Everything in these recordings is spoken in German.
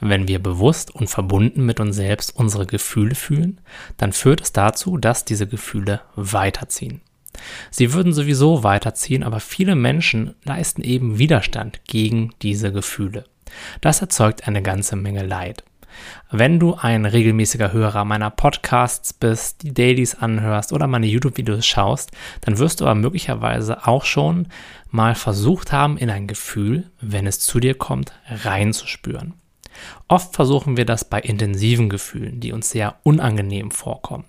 wenn wir bewusst und verbunden mit uns selbst unsere Gefühle fühlen, dann führt es dazu, dass diese Gefühle weiterziehen. Sie würden sowieso weiterziehen, aber viele Menschen leisten eben Widerstand gegen diese Gefühle. Das erzeugt eine ganze Menge Leid. Wenn du ein regelmäßiger Hörer meiner Podcasts bist, die Dailies anhörst oder meine YouTube-Videos schaust, dann wirst du aber möglicherweise auch schon mal versucht haben, in ein Gefühl, wenn es zu dir kommt, reinzuspüren. Oft versuchen wir das bei intensiven Gefühlen, die uns sehr unangenehm vorkommen.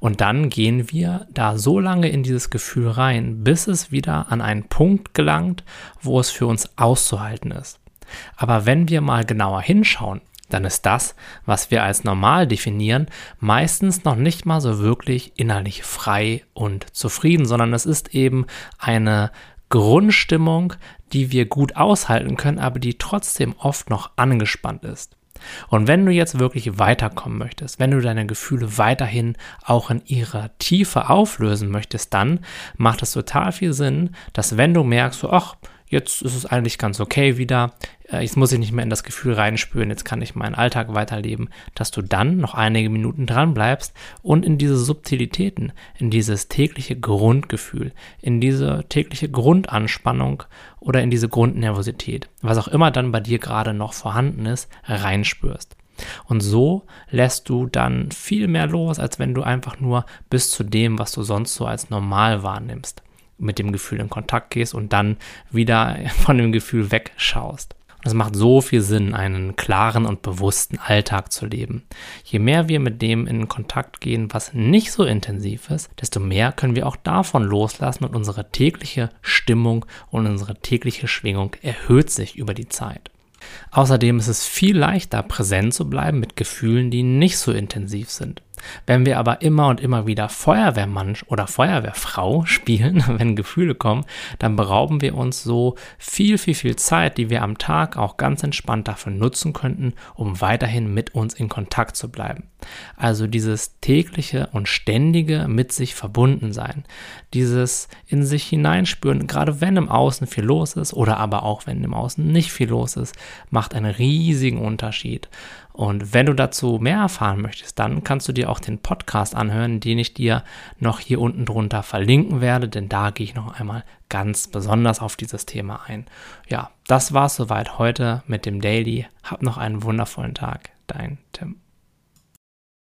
Und dann gehen wir da so lange in dieses Gefühl rein, bis es wieder an einen Punkt gelangt, wo es für uns auszuhalten ist. Aber wenn wir mal genauer hinschauen, dann ist das, was wir als normal definieren, meistens noch nicht mal so wirklich innerlich frei und zufrieden, sondern es ist eben eine Grundstimmung, die wir gut aushalten können, aber die trotzdem oft noch angespannt ist. Und wenn du jetzt wirklich weiterkommen möchtest, wenn du deine Gefühle weiterhin auch in ihrer Tiefe auflösen möchtest, dann macht es total viel Sinn, dass wenn du merkst, so, ach, jetzt ist es eigentlich ganz okay wieder, äh, jetzt muss ich nicht mehr in das Gefühl reinspüren, jetzt kann ich meinen Alltag weiterleben, dass du dann noch einige Minuten dran bleibst und in diese Subtilitäten, in dieses tägliche Grundgefühl, in diese tägliche Grundanspannung oder in diese Grundnervosität, was auch immer dann bei dir gerade noch vorhanden ist, reinspürst. Und so lässt du dann viel mehr los, als wenn du einfach nur bis zu dem, was du sonst so als normal wahrnimmst mit dem Gefühl in Kontakt gehst und dann wieder von dem Gefühl wegschaust. Und es macht so viel Sinn, einen klaren und bewussten Alltag zu leben. Je mehr wir mit dem in Kontakt gehen, was nicht so intensiv ist, desto mehr können wir auch davon loslassen und unsere tägliche Stimmung und unsere tägliche Schwingung erhöht sich über die Zeit. Außerdem ist es viel leichter, präsent zu bleiben mit Gefühlen, die nicht so intensiv sind. Wenn wir aber immer und immer wieder Feuerwehrmann oder Feuerwehrfrau spielen, wenn Gefühle kommen, dann berauben wir uns so viel, viel, viel Zeit, die wir am Tag auch ganz entspannt dafür nutzen könnten, um weiterhin mit uns in Kontakt zu bleiben. Also dieses tägliche und ständige mit sich verbunden sein, dieses in sich hineinspüren, gerade wenn im Außen viel los ist oder aber auch wenn im Außen nicht viel los ist, macht einen riesigen Unterschied. Und wenn du dazu mehr erfahren möchtest, dann kannst du dir auch den Podcast anhören, den ich dir noch hier unten drunter verlinken werde, denn da gehe ich noch einmal ganz besonders auf dieses Thema ein. Ja, das war's soweit heute mit dem Daily. Hab noch einen wundervollen Tag. Dein.